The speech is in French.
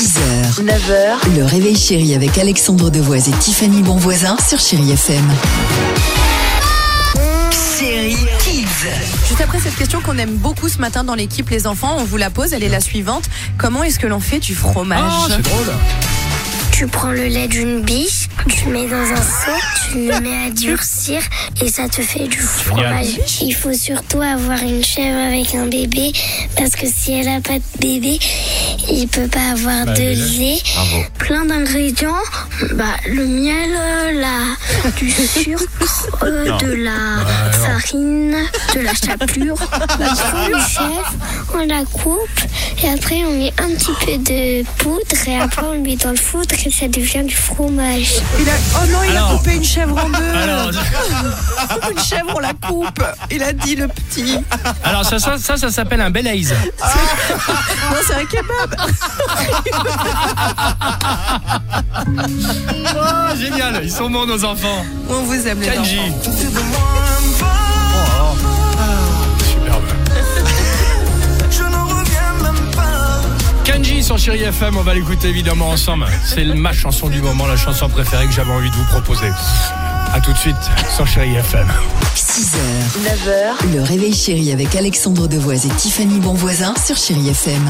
6h, 9h, le réveil chéri avec Alexandre Devoise et Tiffany Bonvoisin sur Chéri FM. Chéri Kids. Juste après cette question qu'on aime beaucoup ce matin dans l'équipe Les Enfants, on vous la pose, elle est la suivante. Comment est-ce que l'on fait du fromage c'est drôle. Tu prends le lait d'une biche, tu le mets dans un seau, tu le mets à durcir et ça te fait du fromage. Il faut surtout avoir une chèvre avec un bébé parce que si elle a pas de bébé, il peut pas avoir Bah, de lait. Plein d'ingrédients, bah, le miel, euh, la, du sucre, euh, de la farine, de la chapelure. On prend le chèvre, on la coupe et après on met un petit peu de poudre et après on le met dans le foudre et ça devient du fromage. Il a- Oh non, il Alors. a coupé une chèvre en deux. Alors, une chèvre, on la coupe. Il a dit le petit. alors ça, ça, ça, ça s'appelle un belaise. Non, c'est un kebab. Oh, génial, ils sont bons nos enfants. On vous aime les enfants. Sur Chéri FM, on va l'écouter évidemment ensemble. C'est ma chanson du moment, la chanson préférée que j'avais envie de vous proposer. A tout de suite sur Chéri FM. 6h, 9h, le réveil chéri avec Alexandre Devoise et Tiffany Bonvoisin sur Chéri FM.